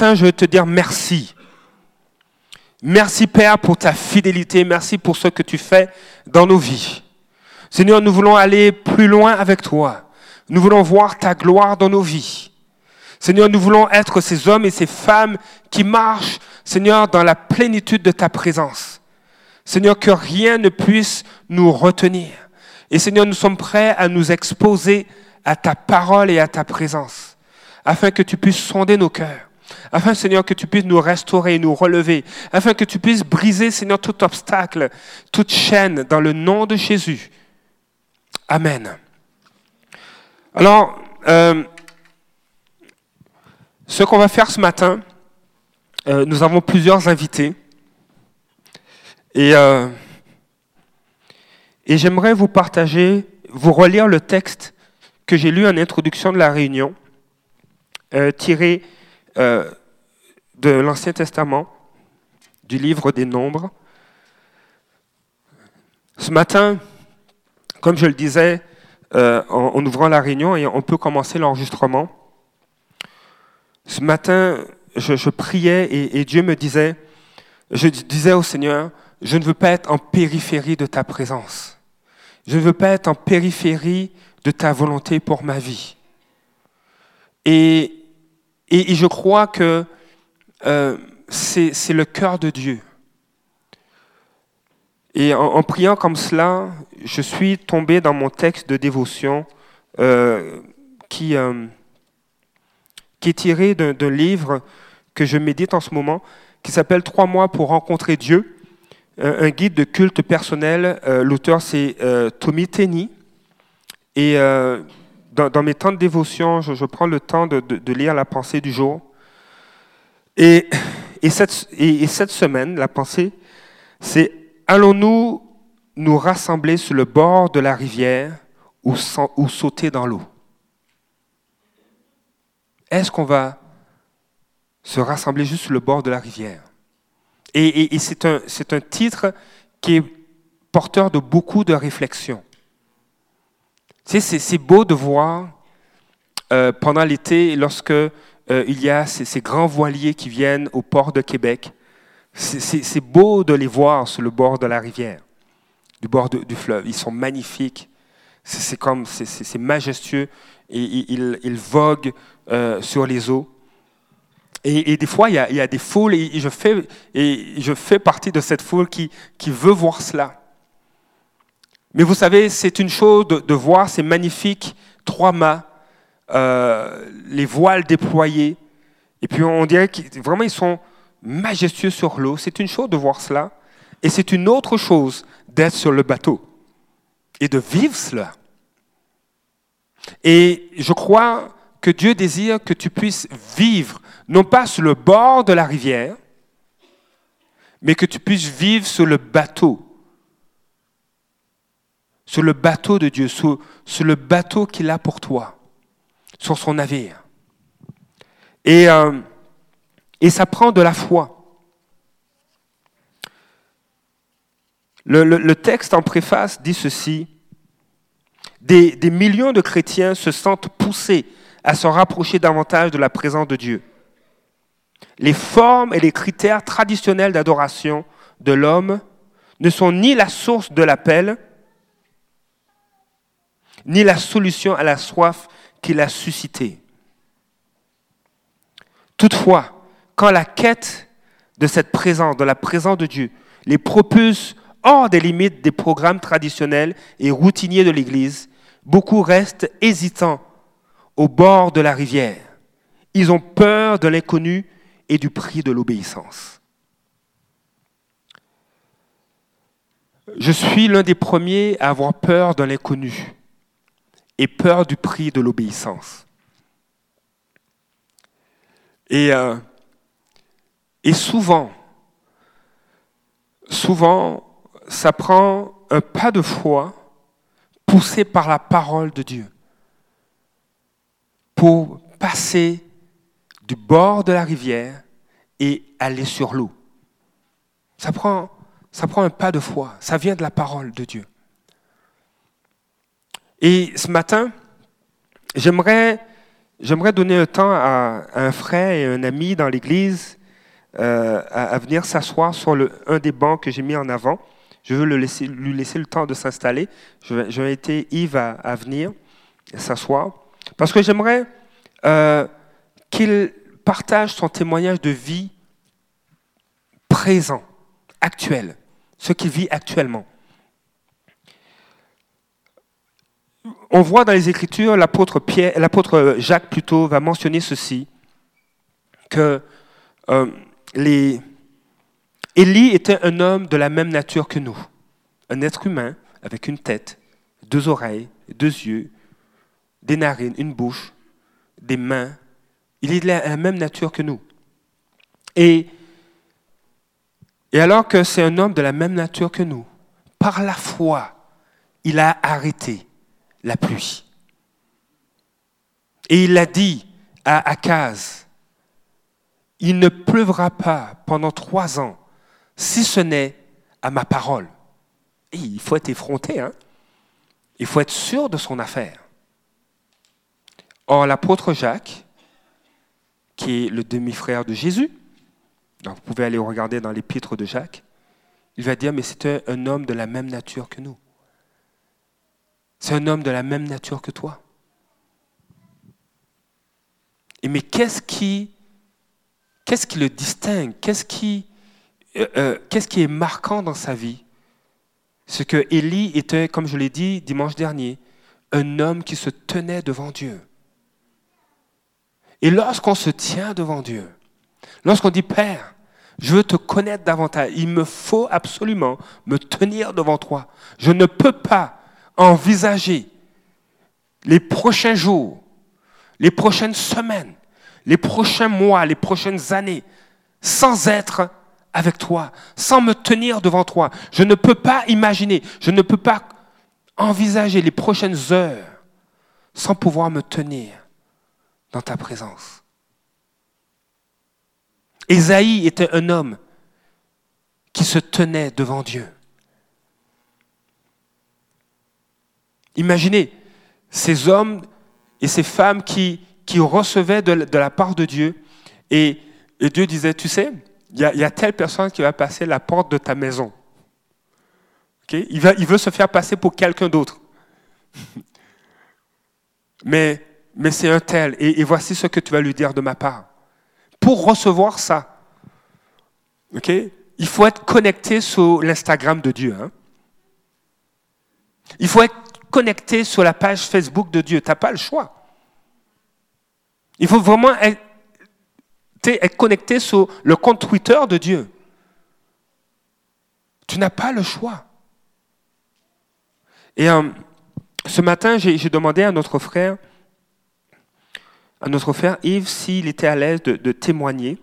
je veux te dire merci. Merci Père pour ta fidélité, merci pour ce que tu fais dans nos vies. Seigneur, nous voulons aller plus loin avec toi. Nous voulons voir ta gloire dans nos vies. Seigneur, nous voulons être ces hommes et ces femmes qui marchent, Seigneur, dans la plénitude de ta présence. Seigneur, que rien ne puisse nous retenir. Et Seigneur, nous sommes prêts à nous exposer à ta parole et à ta présence, afin que tu puisses sonder nos cœurs afin, Seigneur, que tu puisses nous restaurer, nous relever, afin que tu puisses briser, Seigneur, tout obstacle, toute chaîne, dans le nom de Jésus. Amen. Alors, euh, ce qu'on va faire ce matin, euh, nous avons plusieurs invités. Et, euh, et j'aimerais vous partager, vous relire le texte que j'ai lu en introduction de la réunion, tiré euh, de l'Ancien Testament, du livre des Nombres. Ce matin, comme je le disais euh, en, ouvrant la réunion, et on peut commencer l'enregistrement, ce matin, je, priais et, et, Dieu me disait, je disais au Seigneur, je ne veux pas être en périphérie de ta présence. Je ne veux pas être en périphérie de ta volonté pour ma vie. Et et, je crois que euh, c'est le cœur de Dieu. Et en, priant comme cela, je suis tombé dans mon texte de dévotion euh, qui, euh, qui est tiré d'un livre que je médite en ce moment, qui s'appelle Trois mois pour rencontrer Dieu, un guide de culte personnel. L'auteur, c'est Tommy Tenney. Et dans, mes temps de dévotion, je, prends le temps de, lire la pensée du jour. Et, cette, et, cette, semaine, la pensée, c'est allons-nous nous rassembler sur le bord de la rivière ou, sauter dans l'eau? Est-ce qu'on va se rassembler juste sur le bord de la rivière? Et, et c'est un, un titre qui est porteur de beaucoup de réflexions c'est beau de voir euh, pendant l'été, lorsque euh, il y a ces, grands voiliers qui viennent au port de Québec, c'est beau de les voir sur le bord de la rivière, du bord du fleuve. Ils sont magnifiques. C'est comme, c'est majestueux et ils, voguent euh, sur les eaux. Et, des fois, il y, a, des foules et je fais, partie de cette foule qui veut voir cela. Mais vous savez, c'est une chose de, voir ces magnifiques trois mâts, euh, les voiles déployés, et puis on dirait qu'ils vraiment ils sont majestueux sur l'eau. C'est une chose de voir cela, et c'est une autre chose d'être sur le bateau et de vivre cela. Et je crois que Dieu désire que tu puisses vivre, non pas sur le bord de la rivière, mais que tu puisses vivre sur le bateau sur le bateau de Dieu, sur, le bateau qu'il a pour toi, sur son navire. Et, euh, ça prend de la foi. Le, texte en préface dit ceci. Des, des, millions de chrétiens se sentent poussés à se rapprocher davantage de la présence de Dieu. Les formes et les critères traditionnels d'adoration de l'homme ne sont ni la source de l'appel, ni la solution à la soif qu'il a suscitée. Toutefois, quand la quête de cette présence, de la présence de Dieu, les propulse hors des limites des programmes traditionnels et routiniers de l'Église, beaucoup restent hésitants au bord de la rivière. Ils ont peur de l'inconnu et du prix de l'obéissance. Je suis l'un des premiers à avoir peur de l'inconnu et peur du prix de l'obéissance. Et, euh, et souvent, souvent, ça prend un pas de foi poussé par la parole de Dieu pour passer du bord de la rivière et aller sur l'eau. Ça prend, ça prend un pas de foi, ça vient de la parole de Dieu. Et ce matin, j'aimerais donner un temps à, un frère et un ami dans l'Église euh, à, venir s'asseoir sur un des bancs que j'ai mis en avant. Je veux lui laisser le temps de s'installer. Je, vais inviter Yves à, venir s'asseoir. Parce que j'aimerais euh, qu'il partage son témoignage de vie présent, actuel, ce qu'il vit actuellement. On voit dans les Écritures, l'apôtre Jacques plutôt va mentionner ceci, que euh, les, Élie était un homme de la même nature que nous, un être humain avec une tête, deux oreilles, deux yeux, des narines, une bouche, des mains. Il est de la même nature que nous. Et alors que c'est un homme de la même nature que nous, par la foi, il a arrêté la pluie. Et il a dit à Akaz, il ne pleuvra pas pendant trois ans, si ce n'est à ma parole. Et il faut être effronté, hein? il faut être sûr de son affaire. Or, l'apôtre Jacques, qui est le demi-frère de Jésus, vous pouvez aller regarder dans l'épître de Jacques, il va dire, mais c'est un homme de la même nature que nous. C'est un homme de la même nature que toi. Mais qu'est-ce qui, qu'est-ce qui le distingue? Qu'est-ce qui, euh, euh, qu'est-ce qui est marquant dans sa vie? C'est que Élie était, comme je l'ai dit dimanche dernier, un homme qui se tenait devant Dieu. Et lorsqu'on se tient devant Dieu, lorsqu'on dit Père, je veux te connaître davantage, il me faut absolument me tenir devant toi. Je ne peux pas envisager les prochains jours, les prochaines semaines, les prochains mois, les prochaines années, sans être avec toi, sans me tenir devant toi. Je ne peux pas imaginer, je ne peux pas envisager les prochaines heures sans pouvoir me tenir dans ta présence. Ésaïe était un homme qui se tenait devant Dieu. Imaginez ces hommes et ces femmes qui, recevaient de, la part de Dieu et, Dieu disait, tu sais, il y, a telle personne qui va passer la porte de ta maison. il, veut se faire passer pour quelqu'un d'autre. mais mais c'est un tel, et, voici ce que tu vas lui dire de ma part. Pour recevoir ça, il faut être connecté sur l'Instagram de Dieu. Hein. Il faut être connecté sur la page Facebook de Dieu. Tu n'as pas le choix. Il faut vraiment être, connecté sur le compte Twitter de Dieu. Tu n'as pas le choix. Et euh, ce matin, j'ai demandé à notre frère, à notre frère Yves s'il était à l'aise de, témoigner.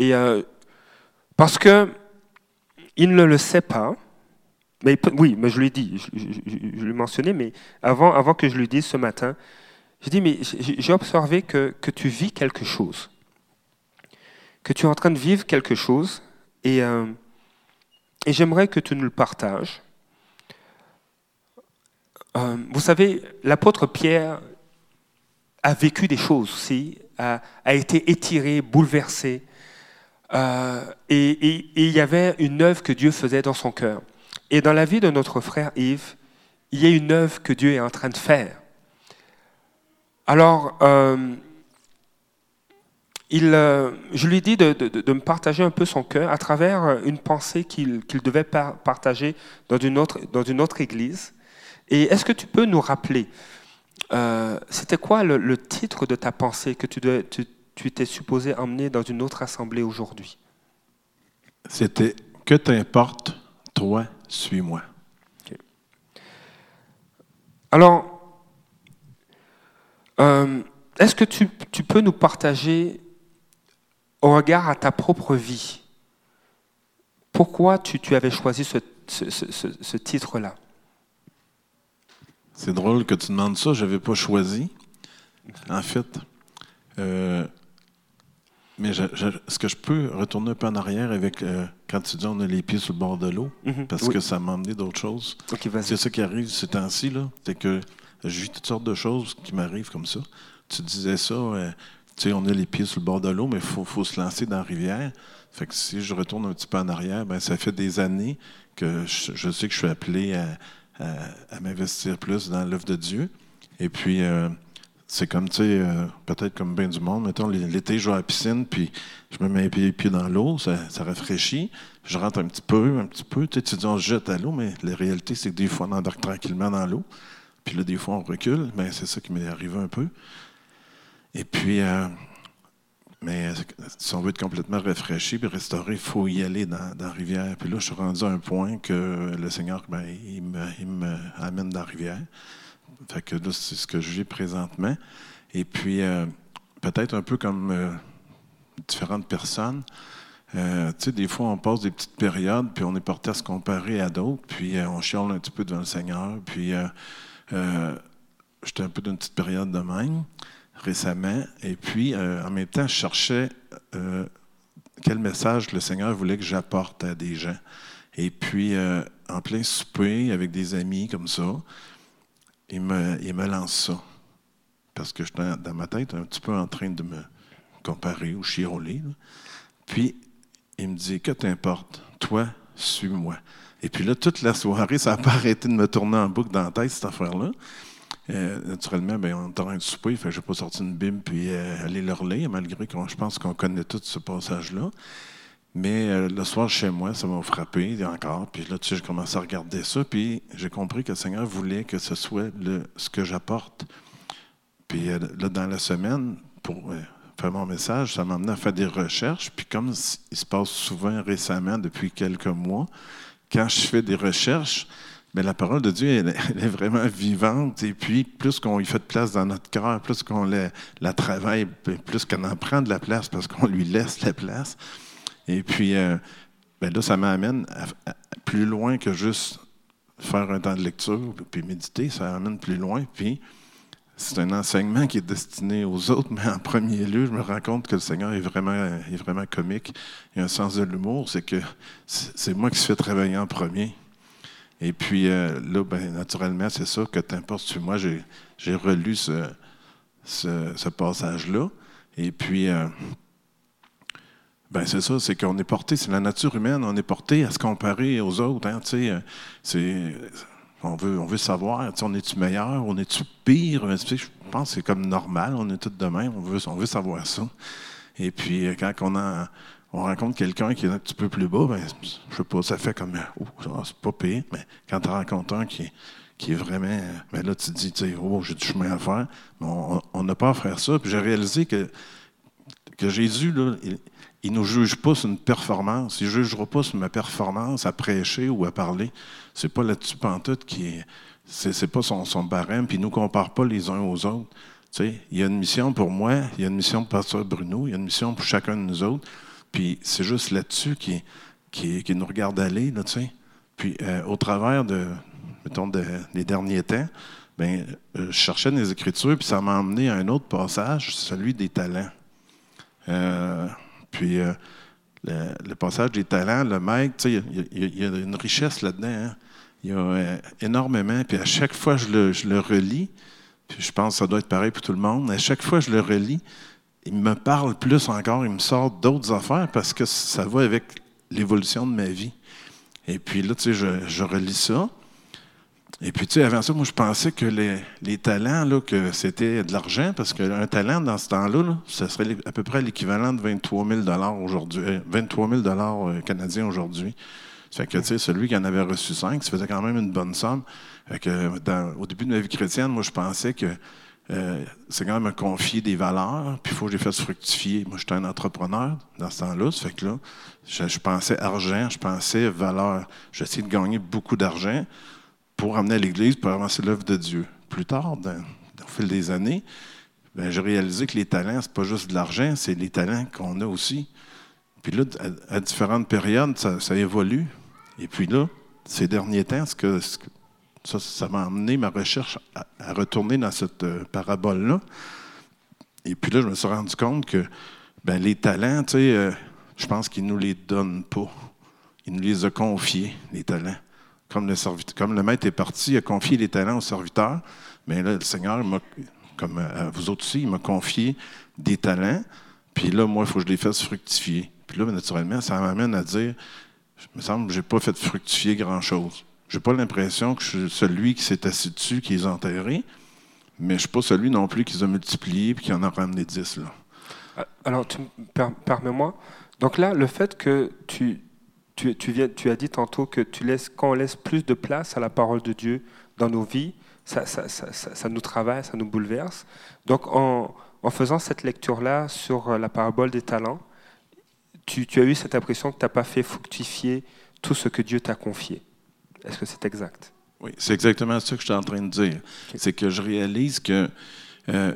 Euh, parce que il ne le sait pas. Mais, oui, mais je lui ai dit, je, je, l'ai mentionné, mais avant, avant que je lui dise ce matin, j'ai dit, mais j'ai observé que, que, tu vis quelque chose. Que tu es en train de vivre quelque chose. Et, euh, et j'aimerais que tu nous le partages. Euh, vous savez, l'apôtre Pierre a vécu des choses aussi, a, été étiré, bouleversé. Euh, et, il y avait une œuvre que Dieu faisait dans son cœur. Et dans la vie de notre frère Yves, il y a une œuvre que Dieu est en train de faire. Alors, euh, il, euh, je lui dis de, de, me partager un peu son cœur à travers une pensée qu'il devait partager dans une, autre, église. Et est-ce que tu peux nous rappeler euh, c'était quoi le, titre de ta pensée que tu, tu, tu étais supposé emmener dans une autre assemblée aujourd'hui? C'était Que t'importe, toi, suis-moi. Alors, euh, est-ce que tu, tu, peux nous partager, au regard à ta propre vie, pourquoi tu, tu avais choisi ce, ce, ce, ce titre-là? C'est drôle que tu demandes ça. Je n'avais pas choisi, en fait. Euh, mais est-ce que je peux retourner un peu en arrière avec euh, quand tu dis on a les pieds sur le bord de l'eau? Mhm. parce que ça m'a amené d'autres choses. c'est ça qui arrive ces temps-ci. C'est que je vis toutes sortes de choses qui m'arrivent comme ça. tu disais ça, euh, tu sais, on a les pieds sur le bord de l'eau, mais il faut, faut, se lancer dans la rivière. Fait que si je retourne un petit peu en arrière, ben ça fait des années que je, sais que je suis appelé à, m'investir plus dans l'œuvre de Dieu. Et puis, euh, c'est comme, tu sais, euh, peut-être comme bien du monde. Mettons, l'été, je vais à la piscine, puis je me mets les pieds, dans l'eau, ça, rafraîchit. Je rentre un petit peu, un petit peu. Tu, sais, dis, on se jette à l'eau, mais la réalité, c'est que des fois, on embarque tranquillement dans l'eau. Puis là, des fois, on recule. mais ben, c'est ça qui m'est arrivé un peu. Et puis, euh, mais si on veut être complètement rafraîchi puis restauré, il faut y aller dans, la rivière. Puis là, je suis rendu à un point que le Seigneur, ben, il, me, amène dans la rivière. Fait que là, c'est ce que je vis présentement. Et puis, euh, peut-être un peu comme euh, différentes personnes. Euh, tu sais, des fois, on passe des petites périodes, puis on est porté à se comparer à d'autres, puis on chiale un petit peu devant le Seigneur. Puis, j'étais un peu d'une petite période de même récemment. Et puis, en même temps, je cherchais quel message le Seigneur voulait que j'apporte à des gens. Et puis, en plein souper, avec des amis comme ça, il me, il me lance ça. Parce que j'étais dans ma tête un petit peu en train de me comparer ou chiroler. Puis, il me dit Que t'importe Toi, suis-moi. Et puis là, toute la soirée, ça n'a pas arrêté de me tourner en boucle dans la tête, cette affaire-là. Euh, naturellement, ben, on est en train de souper, je n'ai pas sorti une Bible puis euh, aller leur lire, malgré que je pense qu'on connaît tout ce passage-là. Mais euh, le soir, chez moi, ça m'a frappé encore. Puis là, tu sais, j'ai commencé à regarder ça, puis j'ai compris que le Seigneur voulait que ce soit ce que j'apporte. Puis là, dans la semaine, pour faire mon message, ça m'a amené à faire des recherches. Puis comme il se passe souvent récemment, depuis quelques mois, quand je fais des recherches, mais la parole de Dieu, elle, est vraiment vivante. Et puis, plus qu'on lui fait de place dans notre cœur, plus qu'on la, travaille, plus qu'on en prend de la place parce qu'on lui laisse la place. Et puis, euh, ben là, ça m'amène plus loin que juste faire un temps de lecture puis méditer. Ça amène plus loin. Puis, c'est un enseignement qui est destiné aux autres, mais en premier lieu, je me rends compte que le Seigneur est vraiment, est vraiment comique. Il a un sens de l'humour. C'est que c'est moi qui se fais travailler en premier. Et puis euh, là, ben, naturellement, c'est ça que t'importe moi. J'ai relu ce, ce, passage-là. Et puis, euh, ben c'est ça, c'est qu'on est porté, c'est la nature humaine, on est porté à se comparer aux autres. Hein, c'est, on, veut, on veut savoir, on est-tu meilleur, on est-tu pire? Je pense que c'est comme normal, on est tous de même, on veut, on veut savoir ça. Et puis, euh, quand on a on rencontre quelqu'un qui est un petit peu plus bas, ben, je sais pas, ça fait comme, oh, c'est pas pire, mais quand tu rencontres un qui, qui est vraiment, ben là, tu te dis, oh, j'ai du chemin à faire, mais on n'a pas à faire ça. Puis j'ai réalisé que, que Jésus, là, ne nous juge pas sur une performance. Il ne jugera pas sur ma performance à prêcher ou à parler. C'est pas là-dessus pantoute qui est. C'est, pas son, barème, puis il ne nous compare pas les uns aux autres. Tu sais, il y a une mission pour moi, il y a une mission pour Pasteur Bruno, il y a une mission pour chacun de nous autres. Puis c'est juste là-dessus qui, qui, nous regarde aller, là. Puis euh, au travers de, mettons, des derniers temps, ben, euh, je cherchais des Écritures, puis ça m'a emmené à un autre passage, celui des talents. Euh, puis le, passage des talents, le maître, il y, a une richesse là-dedans. Hein. Il y a énormément. Puis à chaque fois je le, je le relis, puis je pense que ça doit être pareil pour tout le monde, à chaque fois je le relis, il me parle plus encore, il me sort d'autres affaires parce que ça va avec l'évolution de ma vie. Et puis là, tu sais, je, relis ça. Et puis, tu sais, avant ça, moi, je pensais que les, talents, là, que c'était de l'argent, parce qu'un talent, dans ce temps-là, ça serait à peu près l'équivalent de 23 000 aujourd'hui, 23 000 euh, canadiens aujourd'hui. Ça fait que, tu sais, celui qui en avait reçu cinq, ça faisait quand même une bonne somme. que, au début de ma vie chrétienne, moi, je pensais que euh, c'est quand même me confier des valeurs, puis il faut que je les fasse fructifier. Moi, j'étais un entrepreneur dans ce temps-là, ça fait que là, je, pensais argent, je pensais valeur. J'essayais de gagner beaucoup d'argent pour amener l'Église, pour avancer l'œuvre de Dieu. Plus tard, au fil des années, ben, j'ai réalisé que les talents, c'est pas juste de l'argent, c'est les talents qu'on a aussi. Puis là, à, différentes périodes, ça, évolue. Et puis là, ces derniers temps, ce ce que ça, m'a amené ma recherche à, retourner dans cette euh, parabole-là. Et puis là, je me suis rendu compte que ben, les talents, tu sais, euh, je pense qu'il ne nous les donne pas. Il nous les a confiés, les talents. Comme le, maître est parti, il a confié les talents au serviteur, mais là, le Seigneur comme à vous autres aussi, il m'a confié des talents. Puis là, moi, il faut que je les fasse fructifier. Puis là, naturellement, ça m'amène à dire, il me semble que je n'ai pas fait fructifier grand-chose. Je n'ai pas l'impression que je suis celui qui s'est assis dessus, qui les a enterrés, mais je ne suis pas celui non plus qui les a multipliés et qui en a ramené dix. Là. Ah, alors, permets-moi. Donc là, le fait que tu, tu, tu, viens, tu as dit tantôt que tu laisses, quand on laisse plus de place à la parole de Dieu dans nos vies, ça, ça, ça, ça nous travaille, ça nous bouleverse. Donc, en, en faisant cette lecture-là sur euh, la parabole des talents, tu, tu as eu cette impression que tu n'as pas fait fructifier tout ce que Dieu t'a confié. Est-ce que c'est exact? Oui, c'est exactement ce que je suis en train de dire. C'est que je réalise que euh,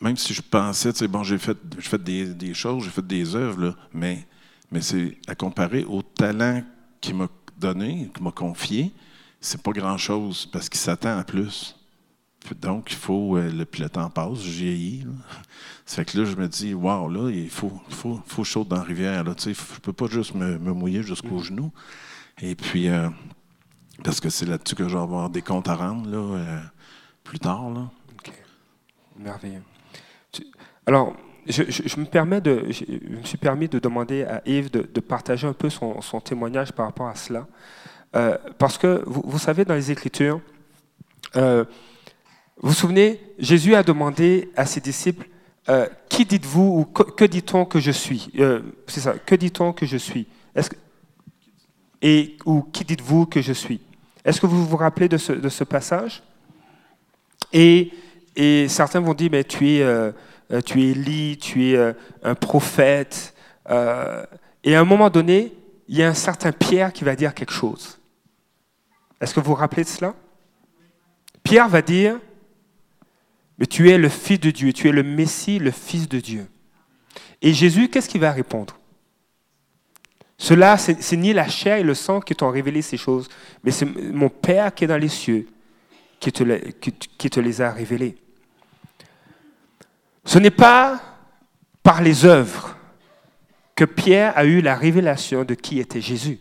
même si je pensais, tu sais, bon, j'ai fait, fait des, des choses, j'ai fait des œuvres, là, mais, mais c'est à comparer au talent qu'il m'a donné, qu'il m'a confié, c'est pas grand-chose parce qu'il s'attend à plus. Donc, il faut, euh, le, puis le temps passe, je vieillis. Ça fait que là, je me dis, wow, là, il faut, faut, faut chaud dans la rivière. Là, tu sais, je peux pas juste me, mouiller jusqu'aux mm. genoux. Et puis, euh, parce que c'est là-dessus que je vais avoir des comptes à rendre là, euh, plus tard. Là. OK. Merveilleux. Alors, je, me permets de, je, me suis permis de demander à Yves de, partager un peu son, témoignage par rapport à cela. parce que, vous, savez, dans les Écritures, vous vous souvenez, Jésus a demandé à ses disciples, euh, qui dites-vous ou que, dit-on que je suis? Euh, C'est ça, que dit-on que je suis? Et ou qui dites-vous que je suis? Est-ce que vous vous rappelez de ce, de ce passage? Et, et, certains vont dire, mais tu es, euh, tu es Élie, tu es un prophète. et à un moment donné, il y a un certain Pierre qui va dire quelque chose. Est-ce que vous vous rappelez de cela? Pierre va dire, mais tu es le Fils de Dieu, tu es le Messie, le Fils de Dieu. Et Jésus, qu'est-ce qu'il va répondre? Cela, c'est ni la chair et le sang qui t'ont révélé ces choses, mais c'est mon Père qui est dans les cieux qui te, les a révélés. Ce n'est pas par les œuvres que Pierre a eu la révélation de qui était Jésus,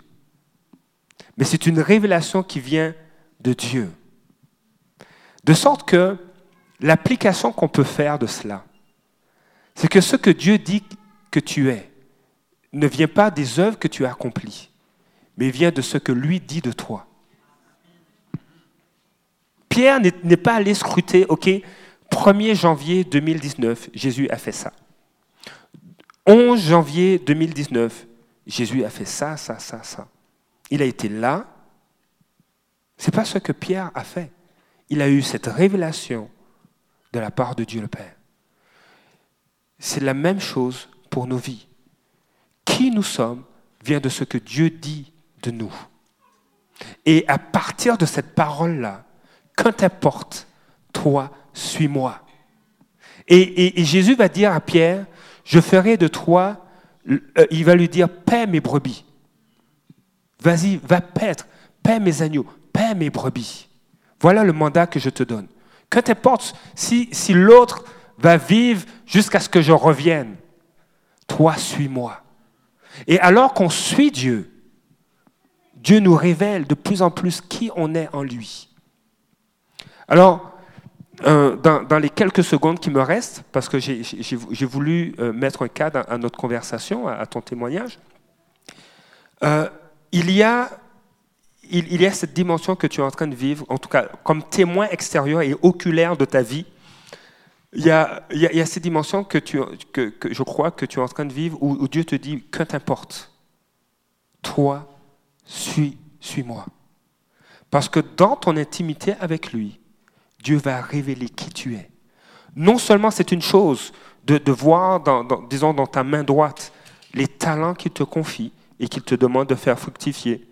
mais c'est une révélation qui vient de Dieu. De sorte que l'application qu'on peut faire de cela, c'est que ce que Dieu dit que tu es ne vient pas des œuvres que tu as accomplies, mais vient de ce que lui dit de toi. Pierre n'est pas allé scruter, OK, 1er janvier 2019, Jésus a fait ça. 11 janvier 2019, Jésus a fait ça, ça, ça, ça. Il a été là. Ce n'est pas ce que Pierre a fait. Il a eu cette révélation de la part de Dieu le Père. C'est la même chose pour nos vies. Qui nous sommes vient de ce que Dieu dit de nous. Et à partir de cette parole-là, qu'importe, toi, suis-moi. Et, Jésus va dire à Pierre, je ferai de toi, euh, il va lui dire, paie mes brebis. Vas-y, va paître, paie mes agneaux, paie mes brebis. Voilà le mandat que je te donne. Qu'importe si, si l'autre va vivre jusqu'à ce que je revienne. Toi, suis-moi. Et alors qu'on suit Dieu, Dieu nous révèle de plus en plus qui on est en lui. Alors, euh, dans, les quelques secondes qui me restent, parce que j'ai voulu euh, mettre un cadre à, notre conversation, à, ton témoignage, euh, il y a cette dimension que tu es en train de vivre, en tout cas comme témoin extérieur et oculaire de ta vie. Il y a, il y cette dimension que, je crois que tu es en train de vivre où, Dieu te dit que t'importe. Toi, suis, suis-moi. Parce que dans ton intimité avec lui, Dieu va révéler qui tu es. Non seulement c'est une chose de, voir, disons, dans ta main droite, les talents qu'il te confie et qu'il te demande de faire fructifier.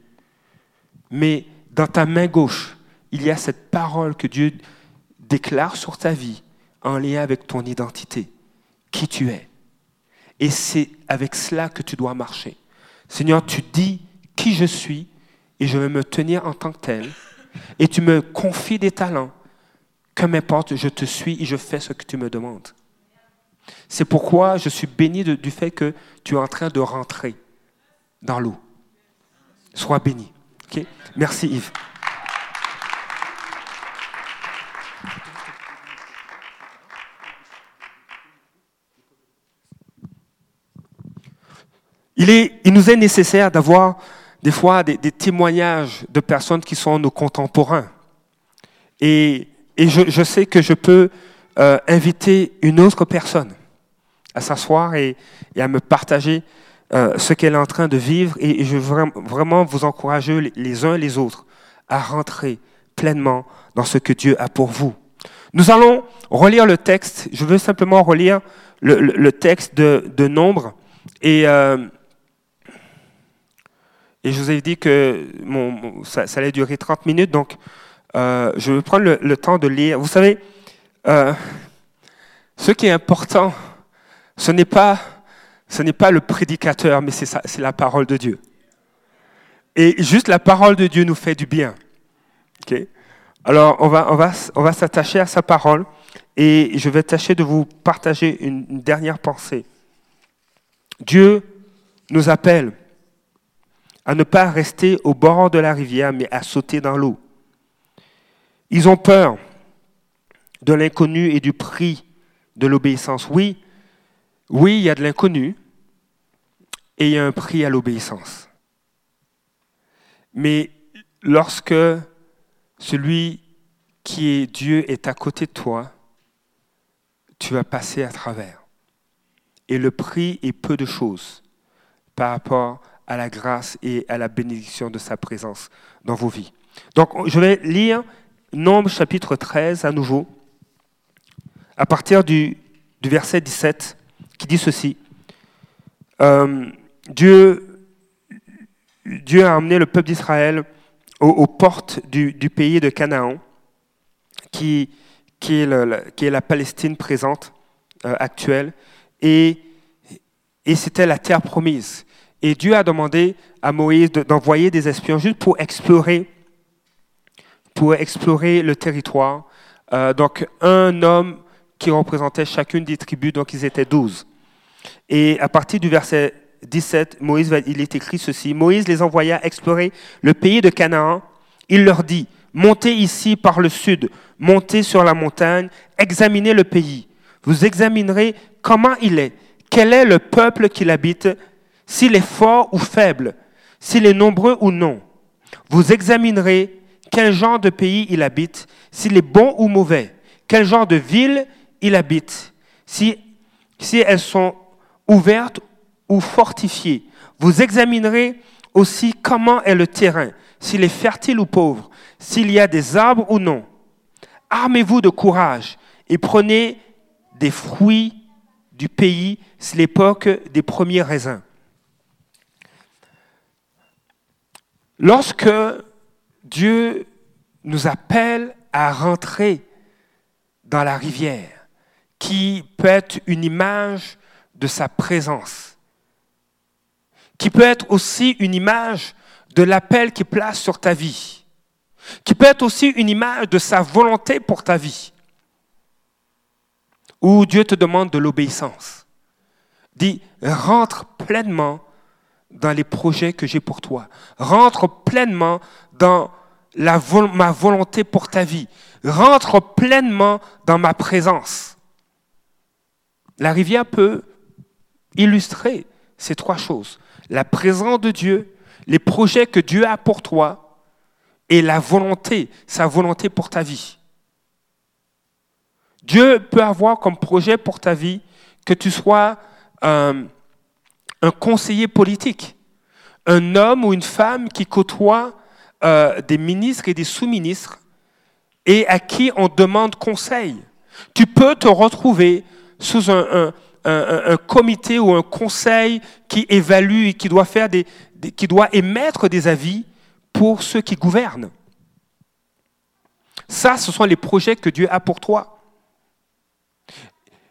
Mais dans ta main gauche, il y a cette parole que Dieu déclare sur ta vie en lien avec ton identité, qui tu es. Et c'est avec cela que tu dois marcher. Seigneur, tu dis qui je suis et je vais me tenir en tant que tel. Et tu me confies des talents. Que m'importe, je te suis et je fais ce que tu me demandes. C'est pourquoi je suis béni du fait que tu es en train de rentrer dans l'eau. Sois béni. Merci Yves. Il, est, il nous est nécessaire d'avoir des fois des, des témoignages de personnes qui sont nos contemporains. Et et je, sais que je peux euh, inviter une autre personne à s'asseoir et, à me partager euh, ce qu'elle est en train de vivre. Et, je veux vraiment vous encourager les, uns et les autres à rentrer pleinement dans ce que Dieu a pour vous. Nous allons relire le texte. Je veux simplement relire le, texte de, Nombre. Et, euh, et je vous ai dit que ça, ça, allait durer 30 minutes. Donc, euh, je vais prendre le, temps de lire. Vous savez, euh, ce qui est important, ce n'est pas, ce n'est pas le prédicateur, mais c'est la parole de Dieu. Et juste la parole de Dieu nous fait du bien. Okay? Alors, on va, s'attacher à sa parole et je vais tâcher de vous partager une dernière pensée. Dieu nous appelle à ne pas rester au bord de la rivière, mais à sauter dans l'eau. Ils ont peur de l'inconnu et du prix de l'obéissance. Oui, oui, il y a de l'inconnu et il y a un prix à l'obéissance. Mais lorsque celui qui est Dieu est à côté de toi, tu vas passer à travers. Et le prix est peu de choses par rapport à la grâce et à la bénédiction de sa présence dans vos vies. Donc, je vais lire Nombre chapitre 13 à nouveau, à partir du, verset 17, qui dit ceci. Euh, Dieu, a amené le peuple d'Israël aux, portes du, pays de Canaan, qui, qui, est, la Palestine présente, euh, actuelle, et c'était la terre promise. Et Dieu a demandé à Moïse d'envoyer des espions juste pour explorer, pour explorer le territoire. Euh, donc un homme qui représentait chacune des tribus, donc ils étaient douze. Et à partir du verset 17, Moïse, il est écrit ceci. Moïse les envoya explorer le pays de Canaan. Il leur dit, montez ici par le sud, montez sur la montagne, examinez le pays. Vous examinerez comment il est, quel est le peuple qui l'habite, s'il est fort ou faible, s'il est nombreux ou non? Vous examinerez quel genre de pays il habite, s'il est bon ou mauvais, quel genre de ville il habite, si, elles sont ouvertes ou fortifiées. Vous examinerez aussi comment est le terrain, s'il est fertile ou pauvre, s'il y a des arbres ou non. Armez-vous de courage et prenez des fruits du pays, c'est l'époque des premiers raisins. Lorsque Dieu nous appelle à rentrer dans la rivière, qui peut être une image de sa présence, qui peut être aussi une image de l'appel qu'il place sur ta vie, qui peut être aussi une image de sa volonté pour ta vie, où Dieu te demande de l'obéissance. Dis, rentre pleinement dans les projets que j'ai pour toi. Rentre pleinement dans ma volonté pour ta vie. Rentre pleinement dans ma présence. La rivière peut illustrer ces trois choses. La présence de Dieu, les projets que Dieu a pour toi et la volonté, sa volonté pour ta vie. Dieu peut avoir comme projet pour ta vie que tu sois un un conseiller politique, un homme ou une femme qui côtoie euh, des ministres et des sous-ministres et à qui on demande conseil. Tu peux te retrouver sous un, comité ou un conseil qui évalue et qui doit, faire des, qui doit émettre des avis pour ceux qui gouvernent. Ça, ce sont les projets que Dieu a pour toi.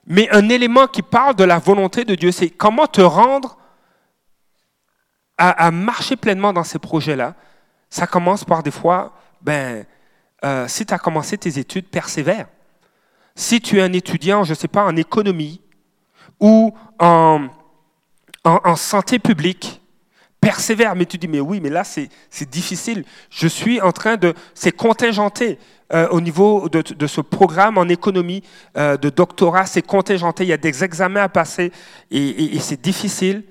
Mais un élément qui parle de la volonté de Dieu, c'est comment te rendre à, marcher pleinement dans ces projets-là, ça commence par des fois, ben, euh, si tu as commencé tes études, persévère. Si tu es un étudiant, je ne sais pas, en économie ou en, santé publique, persévère. Mais tu dis, mais oui, mais là, c'est difficile. Je suis en train de... C'est contingenté. Euh, au niveau de, de, ce programme en économie euh, de doctorat, c'est contingenté. Il y a des examens à passer et, et c'est difficile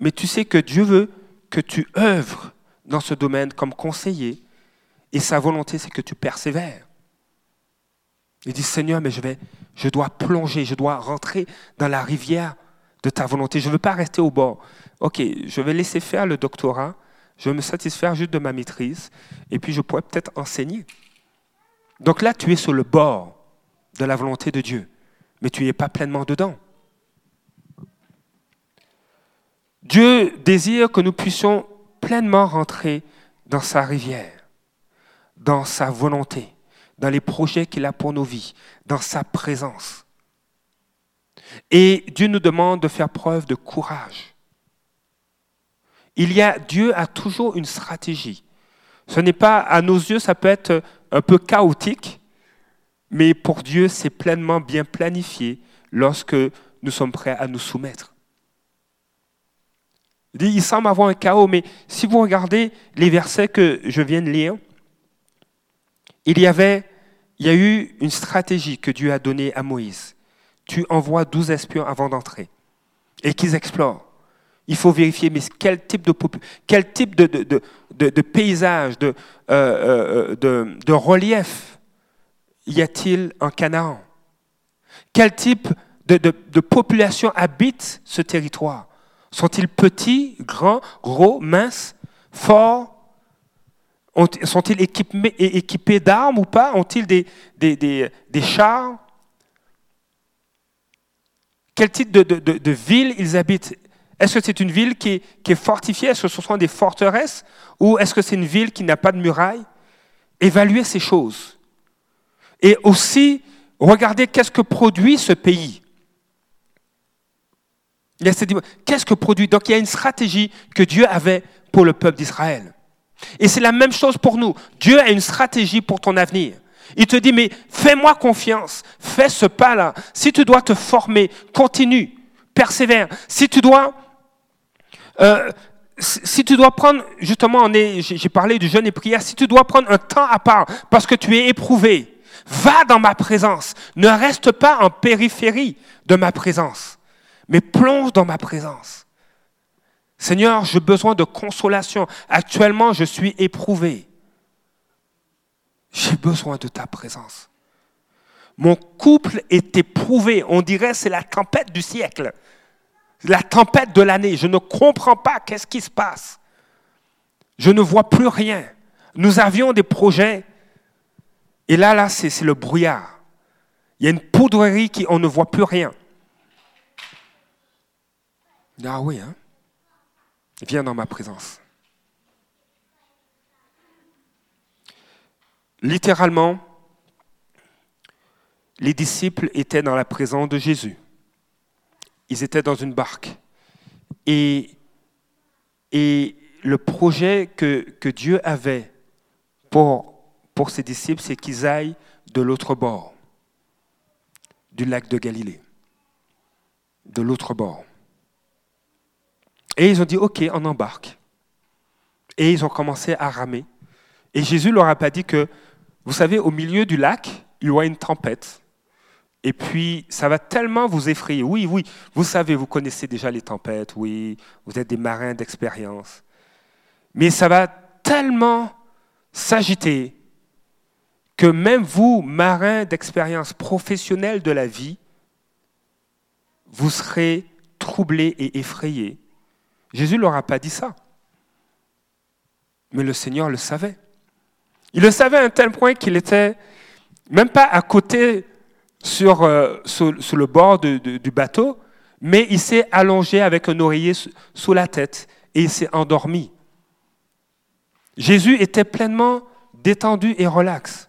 mais tu sais que Dieu veut que tu œuvres dans ce domaine comme conseiller, et sa volonté, c'est que tu persévères. Il dit, Seigneur, mais je, vais, je dois plonger, je dois rentrer dans la rivière de ta volonté. Je ne veux pas rester au bord. OK, je vais laisser faire le doctorat, je vais me satisfaire juste de ma maîtrise, et puis je pourrais peut-être enseigner. Donc là, tu es sur le bord de la volonté de Dieu, mais tu n'es pas pleinement dedans. Dieu désire que nous puissions pleinement rentrer dans sa rivière, dans sa volonté, dans les projets qu'il a pour nos vies, dans sa présence. Et Dieu nous demande de faire preuve de courage. Il y a, Dieu a toujours une stratégie. Ce n'est pas, à nos yeux, ça peut être un peu chaotique, mais pour Dieu, c'est pleinement bien planifié lorsque nous sommes prêts à nous soumettre. Il, dit, il semble avoir un chaos, mais si vous regardez les versets que je viens de lire, il y avait, il y a eu une stratégie que Dieu a donnée à Moïse. Tu envoies douze espions avant d'entrer et qu'ils explorent. Il faut vérifier, mais quel type de, quel type de, de, de paysage, de, euh, euh, de, relief y a-t-il en Canaan? Quel type de, population habite ce territoire? Sont-ils petits, grands, gros, minces, forts? Sont-ils équipés, équipés d'armes ou pas? Ont-ils des, chars? Quel type de, ville ils habitent? Est-ce que c'est une ville qui est, fortifiée? Est-ce que ce sont des forteresses? Ou est-ce que c'est une ville qui n'a pas de murailles? Évaluer ces choses. Et aussi, regardez qu'est-ce que produit ce pays. Qu'est-ce que produit? Donc il y a une stratégie que Dieu avait pour le peuple d'Israël. Et c'est la même chose pour nous. Dieu a une stratégie pour ton avenir. Il te dit, mais fais-moi confiance, fais ce pas-là. Si tu dois te former, continue, persévère. Si tu dois euh, si tu dois prendre, justement, j'ai parlé du jeûne et prière, si tu dois prendre un temps à part parce que tu es éprouvé, va dans ma présence. Ne reste pas en périphérie de ma présence, mais plonge dans ma présence. Seigneur, j'ai besoin de consolation. Actuellement, je suis éprouvé. J'ai besoin de ta présence. Mon couple est éprouvé. On dirait c'est la tempête du siècle la tempête de l'année. Je ne comprends pas qu'est-ce qui se passe. Je ne vois plus rien. Nous avions des projets. Et là, là, c'est le brouillard. Il y a une poudrerie qui, on ne voit plus rien. Ah oui, hein? Viens dans ma présence. Littéralement, les disciples étaient dans la présence de Jésus ils étaient dans une barque. Et, et le projet que, que Dieu avait pour, pour ses disciples, c'est qu'ils aillent de l'autre bord du lac de Galilée. De l'autre bord. Et ils ont dit, OK, on embarque. Et ils ont commencé à ramer. Et Jésus leur a pas dit que, vous savez, au milieu du lac, il y aura une tempête. Et puis, ça va tellement vous effrayer. Oui, oui, vous savez, vous connaissez déjà les tempêtes, oui, vous êtes des marins d'expérience. Mais ça va tellement s'agiter que même vous, marins d'expérience professionnels de la vie, vous serez troublés et effrayés. Jésus ne leur a pas dit ça. Mais le Seigneur le savait. Il le savait à un tel point qu'il était même pas à côté sur, euh, sur, le bord du bateau, mais il s'est allongé avec un oreiller sous la tête et il s'est endormi. Jésus était pleinement détendu et relax.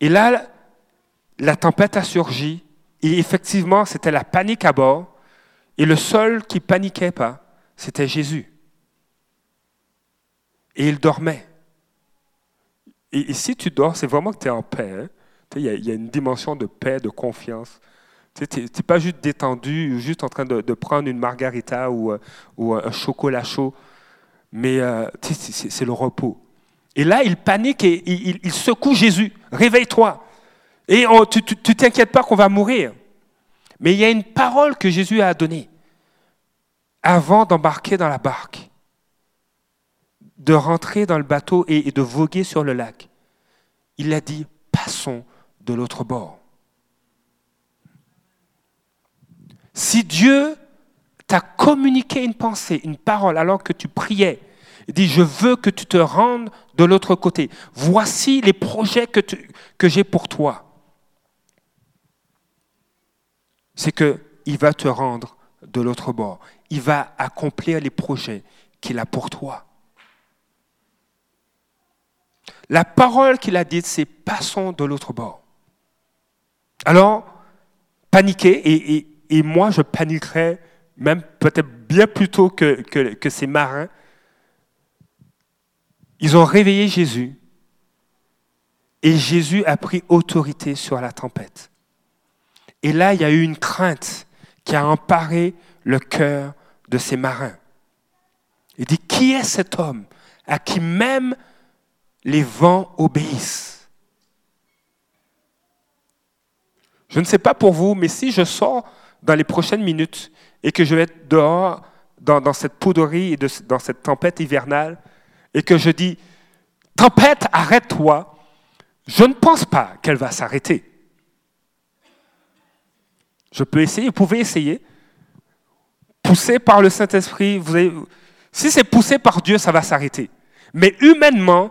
Et là, la tempête a surgi et effectivement, c'était la panique à bord. Et le seul qui paniquait pas, c'était Jésus. Et il dormait. Et, si tu dors, c'est vraiment que tu es en paix. Hein. Il y, a une dimension de paix, de confiance. Tu n'es pas juste détendu, juste en train de, prendre une margarita ou, euh, un chocolat chaud, mais euh, c'est le repos. Et là, il panique et il, secoue Jésus. Réveille-toi. Et tu t'inquiètes pas qu'on va mourir. Mais il y a une parole que Jésus a donnée. avant d'embarquer dans la barque, de rentrer dans le bateau et, de voguer sur le lac, il a dit, passons de l'autre bord. Si Dieu t'a communiqué une pensée, une parole, alors que tu priais, il dit, je veux que tu te rendes de l'autre côté. Voici les projets que, que j'ai pour toi. C'est qu'il va te rendre de l'autre bord. Il va accomplir les projets qu'il a pour toi. La parole qu'il a dite, c'est passons de l'autre bord. Alors, paniquer, et, moi je paniquerais même peut-être bien plus tôt que ces marins. Ils ont réveillé Jésus et Jésus a pris autorité sur la tempête. Et là, il y a eu une crainte qui a emparé le cœur de ces marins. Il dit, qui est cet homme à qui même les vents obéissent? Je ne sais pas pour vous, mais si je sors dans les prochaines minutes et que je vais être dehors dans, cette poudrerie et dans cette tempête hivernale et que je dis, tempête, arrête-toi, je ne pense pas qu'elle va s'arrêter. Je peux essayer, vous pouvez essayer. Poussé par le Saint-Esprit, si c'est poussé par Dieu, ça va s'arrêter. Mais humainement,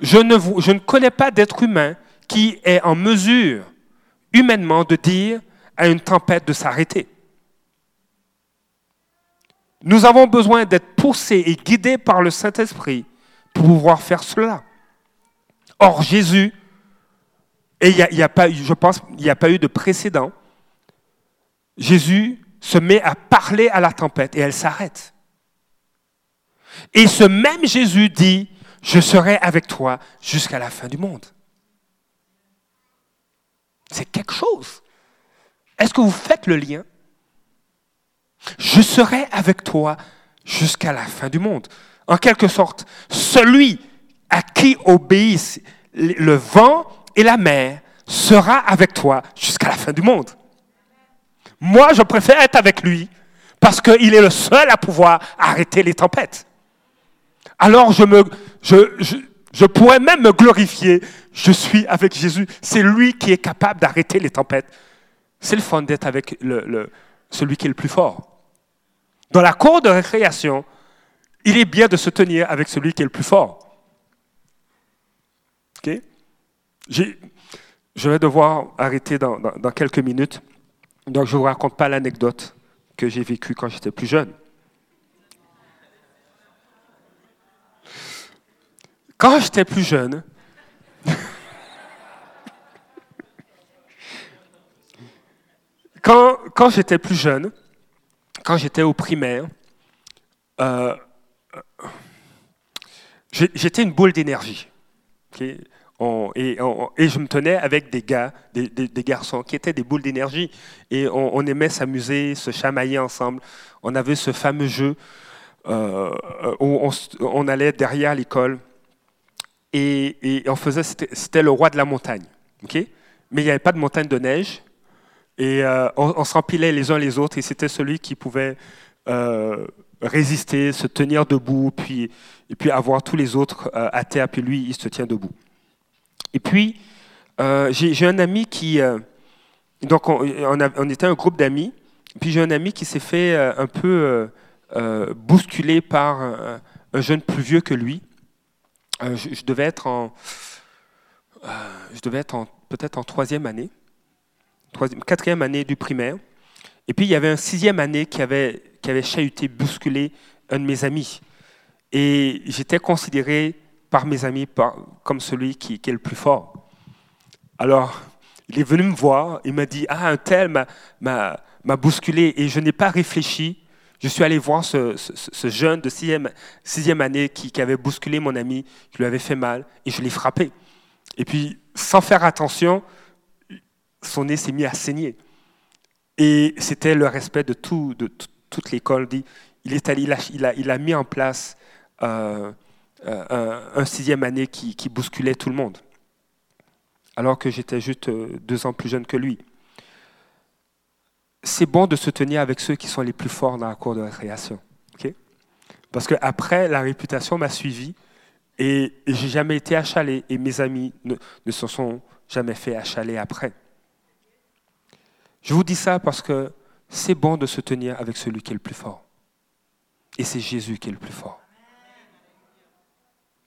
je ne, connais pas d'être humain qui est en mesure, humainement, de dire à une tempête de s'arrêter. Nous avons besoin d'être poussés et guidés par le Saint-Esprit pour pouvoir faire cela. Or, Jésus, et je pense qu'il n'y a pas eu de précédent, Jésus se met à parler à la tempête et elle s'arrête. Et ce même Jésus dit, je serai avec toi jusqu'à la fin du monde. C'est quelque chose. Est-ce que vous faites le lien? Je serai avec toi jusqu'à la fin du monde. En quelque sorte, celui à qui obéissent le vent et la mer sera avec toi jusqu'à la fin du monde. Moi, je préfère être avec lui parce qu'il est le seul à pouvoir arrêter les tempêtes. Alors je, me, je, pourrais même me glorifier. Je suis avec Jésus. C'est lui qui est capable d'arrêter les tempêtes. C'est le fun d'être avec le, celui qui est le plus fort. Dans la cour de récréation, il est bien de se tenir avec celui qui est le plus fort. Ok? Je vais devoir arrêter dans, dans quelques minutes. Donc je ne vous raconte pas l'anecdote que j'ai vécue quand j'étais plus jeune. Quand j'étais plus jeune, quand, j'étais plus jeune, quand j'étais au primaire, euh, j'étais une boule d'énergie. Et, je me tenais avec des gars, des, garçons qui étaient des boules d'énergie. Et on, aimait s'amuser, se chamailler ensemble. On avait ce fameux jeu euh, où on, allait derrière l'école et, on faisait, c'était le roi de la montagne. mais il n'y avait pas de montagne de neige. Et euh, on, s'empilait les uns les autres et c'était celui qui pouvait euh, résister, se tenir debout, puis, et puis avoir tous les autres à terre, puis lui, il se tient debout. Et puis, j'ai un ami qui... donc, on, était un groupe d'amis, puis j'ai un ami qui s'est fait un peu bousculer par un jeune plus vieux que lui. Euh, je, devais être en, euh, je devais être peut-être en troisième année, quatrième année du primaire. Et puis il y avait un sixième année qui avait, qui avait chahuté, bousculé un de mes amis. Et j'étais considéré par mes amis comme celui qui, est le plus fort. Alors, il est venu me voir, il m'a dit, ah, un tel m'a bousculé et je n'ai pas réfléchi je suis allé voir ce, jeune de sixième, année qui, avait bousculé mon ami, qui lui avait fait mal, et je l'ai frappé. Et puis, sans faire attention, son nez s'est mis à saigner. Et c'était le respect de, tout, de toute l'école. Il, il, a, mis en place euh, euh, un, sixième année qui, bousculait tout le monde, alors que j'étais juste euh, deux ans plus jeune que lui c'est bon de se tenir avec ceux qui sont les plus forts dans la cour de récréation. Parce que après, la réputation m'a suivi et, et j'ai jamais été achalé et mes amis ne, ne se sont jamais fait achaler après. Je vous dis ça parce que c'est bon de se tenir avec celui qui est le plus fort. Et c'est Jésus qui est le plus fort.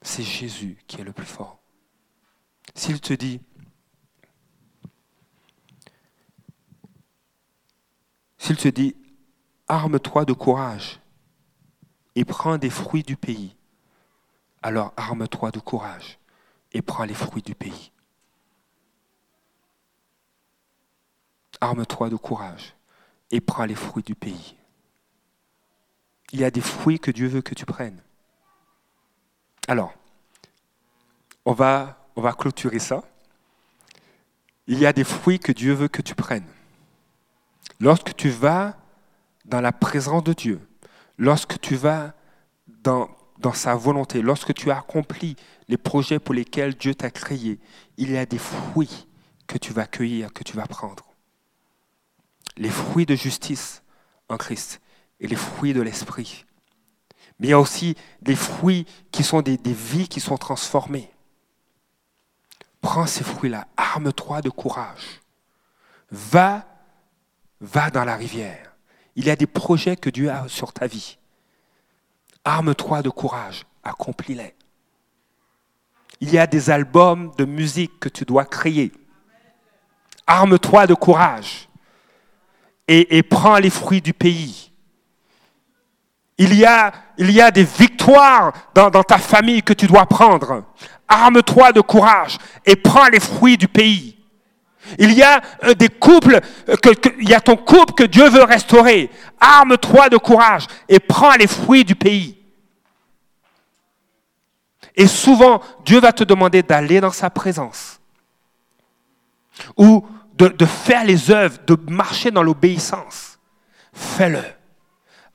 C'est Jésus qui est le plus fort. S'il te dit, s'il te dit, arme-toi de courage et prends des fruits du pays, alors arme-toi de courage et prends les fruits du pays. Arme-toi de courage et prends les fruits du pays. Il y a des fruits que Dieu veut que tu prennes. Alors, on va, clôturer ça. Il y a des fruits que Dieu veut que tu prennes. Lorsque tu vas dans la présence de Dieu, lorsque tu vas dans, dans sa volonté, lorsque tu as accompli les projets pour lesquels Dieu t'a créé, il y a des fruits que tu vas cueillir, que tu vas prendre. Les fruits de justice en Christ et les fruits de l'esprit. Mais il y a aussi des fruits qui sont des, vies qui sont transformées. Prends ces fruits-là, arme-toi de courage. Va, va dans la rivière. Il y a des projets que Dieu a sur ta vie. Arme-toi de courage, accomplis-les. Il y a des albums de musique que tu dois créer. Arme-toi de courage et, prends les fruits du pays. Il y a, des victoires dans, ta famille que tu dois prendre. Arme-toi de courage et prends les fruits du pays. Il y a euh, des couples, euh, il y a ton couple que Dieu veut restaurer. Arme-toi de courage et prends les fruits du pays. Et souvent, Dieu va te demander d'aller dans sa présence ou de faire les œuvres, de marcher dans l'obéissance. Fais-le.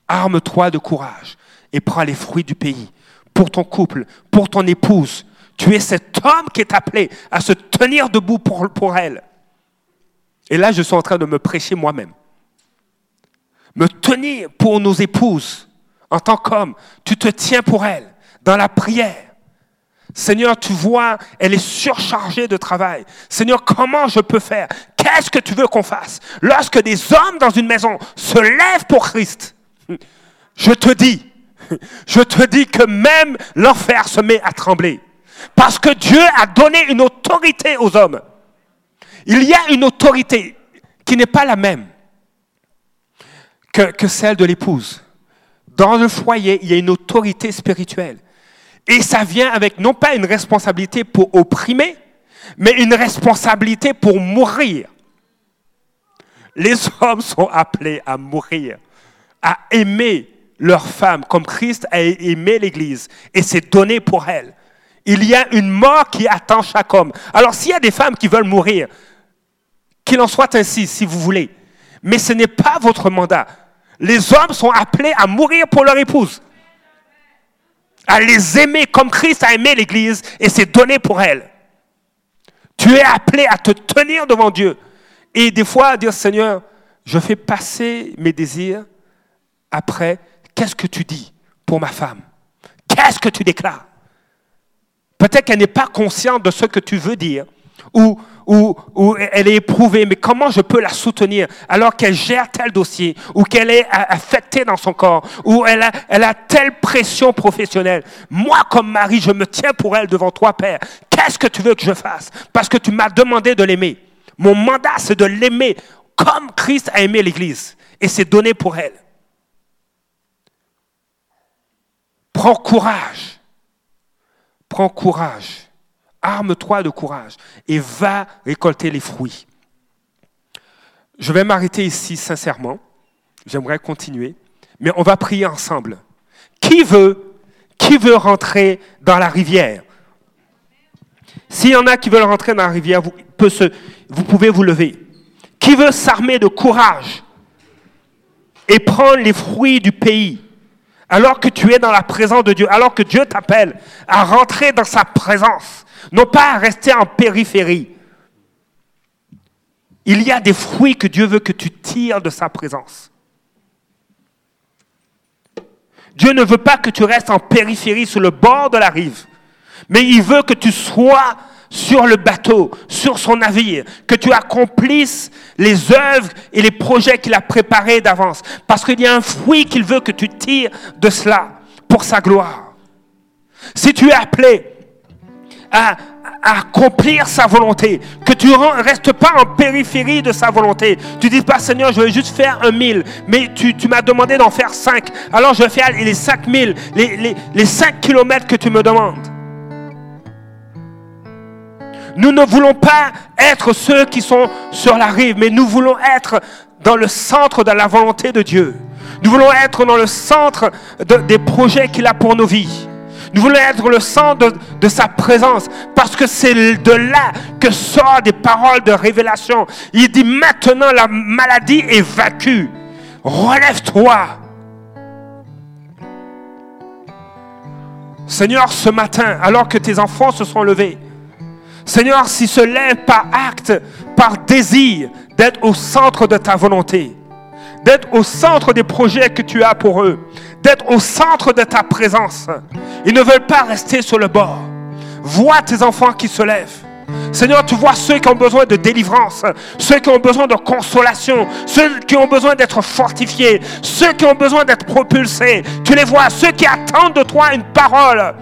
Arme-toi de courage et prends les fruits du pays pour ton couple, pour ton épouse. Tu es cet homme qui est appelé à se tenir debout pour, elle. Et là, je suis en train de me prêcher moi-même. Me tenir pour nos épouses en tant qu'homme. Tu te tiens pour elles dans la prière. Seigneur, tu vois, elle est surchargée de travail. Seigneur, comment je peux faire? Qu'est-ce que tu veux qu'on fasse? Lorsque des hommes dans une maison se lèvent pour Christ, je te dis, je te dis que même l'enfer se met à trembler. Parce que Dieu a donné une autorité aux hommes. Il y a une autorité qui n'est pas la même que, que celle de l'épouse. Dans le foyer, il y a une autorité spirituelle. Et ça vient avec non pas une responsabilité pour opprimer, mais une responsabilité pour mourir. Les hommes sont appelés à mourir, à aimer leur femme comme Christ a aimé l'Église et s'est donné pour elle. Il y a une mort qui attend chaque homme. Alors s'il y a des femmes qui veulent mourir, qu'il en soit ainsi si vous voulez. Mais ce n'est pas votre mandat. Les hommes sont appelés à mourir pour leur épouse à les aimer comme Christ a aimé l'Église et s'est donné pour elle. Tu es appelé à te tenir devant Dieu et des fois à dire Seigneur, je fais passer mes désirs après, qu'est-ce que tu dis pour ma femme? Qu'est-ce que tu déclares? Peut-être qu'elle n'est pas consciente de ce que tu veux dire ou où, elle est éprouvée, mais comment je peux la soutenir alors qu'elle gère tel dossier, ou qu'elle est affectée dans son corps, ou elle a, a telle pression professionnelle? Moi, comme mari, je me tiens pour elle devant toi, Père. Qu'est-ce que tu veux que je fasse? Parce que tu m'as demandé de l'aimer. Mon mandat, c'est de l'aimer comme Christ a aimé l'Église, et c'est donné pour elle. Prends courage. Prends courage arme-toi de courage et va récolter les fruits. Je vais m'arrêter ici sincèrement. J'aimerais continuer, mais on va prier ensemble. Qui veut, qui veut rentrer dans la rivière? S'il y en a qui veulent rentrer dans la rivière, vous, vous pouvez vous lever. Qui veut s'armer de courage et prendre les fruits du pays? Alors que tu es dans la présence de Dieu, alors que Dieu t'appelle à rentrer dans sa présence, non pas à rester en périphérie. Il y a des fruits que Dieu veut que tu tires de sa présence. Dieu ne veut pas que tu restes en périphérie sur le bord de la rive, mais il veut que tu sois sur le bateau, sur son navire, que tu accomplisses les œuvres et les projets qu'il a préparés d'avance, parce qu'il y a un fruit qu'il veut que tu tires de cela pour sa gloire. Si tu es appelé à, accomplir sa volonté, que tu ne restes pas en périphérie de sa volonté. Tu dis pas, Seigneur, je vais juste faire un mille, mais tu, m'as demandé d'en faire cinq. Alors je vais faire les cinq mille, les cinq kilomètres que tu me demandes. Nous ne voulons pas être ceux qui sont sur la rive, mais nous voulons être dans le centre de la volonté de Dieu. Nous voulons être dans le centre des projets qu'il a pour nos vies. Nous voulons être le centre de, sa présence parce que c'est de là que sortent des paroles de révélation. Il dit maintenant la maladie est vaincue. Relève-toi. Seigneur, ce matin, alors que tes enfants se sont levés, Seigneur, s'ils se lèvent par acte, par désir d'être au centre de ta volonté, d'être au centre des projets que tu as pour eux, d'être au centre de ta présence. Ils ne veulent pas rester sur le bord. Vois tes enfants qui se lèvent. Seigneur, tu vois ceux qui ont besoin de délivrance, ceux qui ont besoin de consolation, ceux qui ont besoin d'être fortifiés, ceux qui ont besoin d'être propulsés. Tu les vois, ceux qui attendent de toi une parole.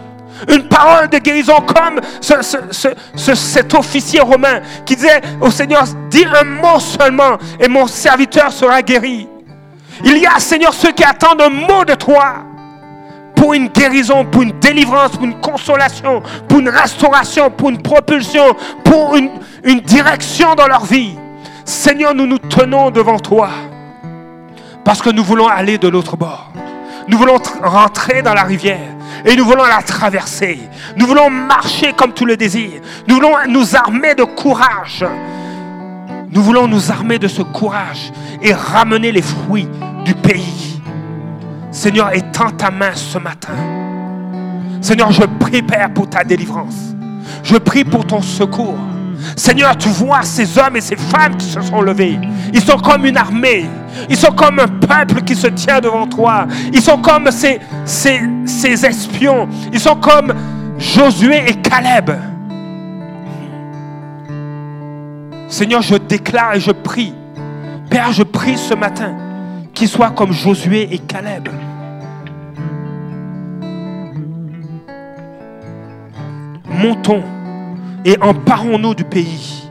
Une parole de guérison comme cet officier romain qui disait au Seigneur, dis un mot seulement et mon serviteur sera guéri. Il y a, Seigneur, ceux qui attendent un mot de toi pour une guérison, pour une délivrance, pour une consolation, pour une restauration, pour une propulsion, pour une, une direction dans leur vie. Seigneur, nous nous tenons devant toi parce que nous voulons aller de l'autre bord. Nous voulons rentrer dans la rivière et nous voulons la traverser. Nous voulons marcher comme tu le désires. Nous voulons nous armer de courage. Nous voulons nous armer de ce courage et ramener les fruits du pays. Seigneur, étends ta main ce matin. Seigneur, je prie, Père, pour ta délivrance. Je prie pour ton secours. Seigneur, tu vois ces hommes et ces femmes qui se sont levés. Ils sont comme une armée. Ils sont comme un peuple qui se tient devant toi. Ils sont comme ces, espions. Ils sont comme Josué et Caleb. Seigneur, je déclare et je prie. Père, je prie ce matin qu'ils soient comme Josué et Caleb. Montons et emparons-nous du pays.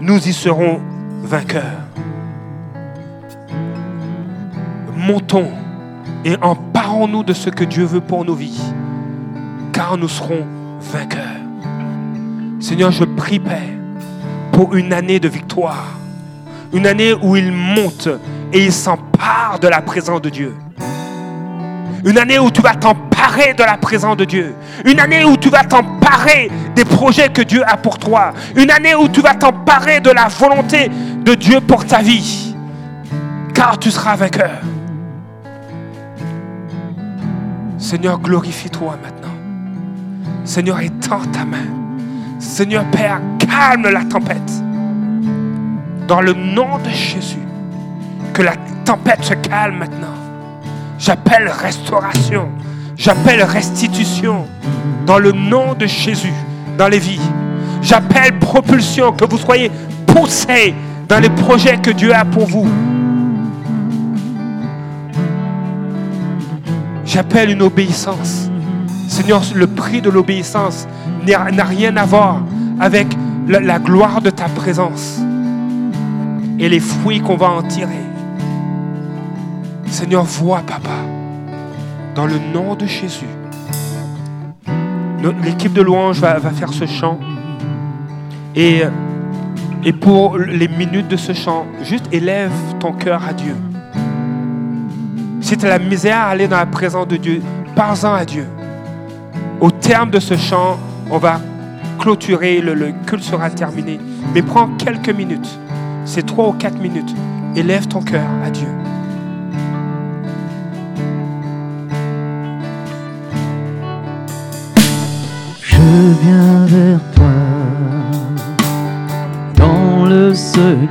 Nous y serons vainqueurs. Montons et emparons-nous de ce que Dieu veut pour nos vies, car nous serons vainqueurs. Seigneur, je prie, Père, pour une année de victoire, une année où il monte et il s'empare de la présence de Dieu. Une année où tu vas t'emparer de la présence de Dieu. Une année où tu vas t'emparer des projets que Dieu a pour toi. Une année où tu vas t'emparer de la volonté de Dieu pour ta vie. Car tu seras vainqueur. Seigneur, glorifie-toi maintenant. Seigneur, étends ta main. Seigneur Père, calme la tempête. Dans le nom de Jésus, que la tempête se calme maintenant. J'appelle restauration. J'appelle restitution dans le nom de Jésus dans les vies. J'appelle propulsion, que vous soyez poussés dans les projets que Dieu a pour vous. J'appelle une obéissance. Seigneur, le prix de l'obéissance n'a rien à voir avec la, gloire de ta présence et les fruits qu'on va en tirer. Seigneur, vois, papa, dans le nom de Jésus. L'équipe de louange va, faire ce chant. Et, et pour les minutes de ce chant, juste élève ton cœur à Dieu. Si la misère à aller dans la présence de Dieu, parle-en à Dieu. Au terme de ce chant, on va clôturer, le, le culte sera terminé. Mais prends quelques minutes, c'est trois ou quatre minutes. Élève ton cœur à Dieu. je viens vers toi dans le secret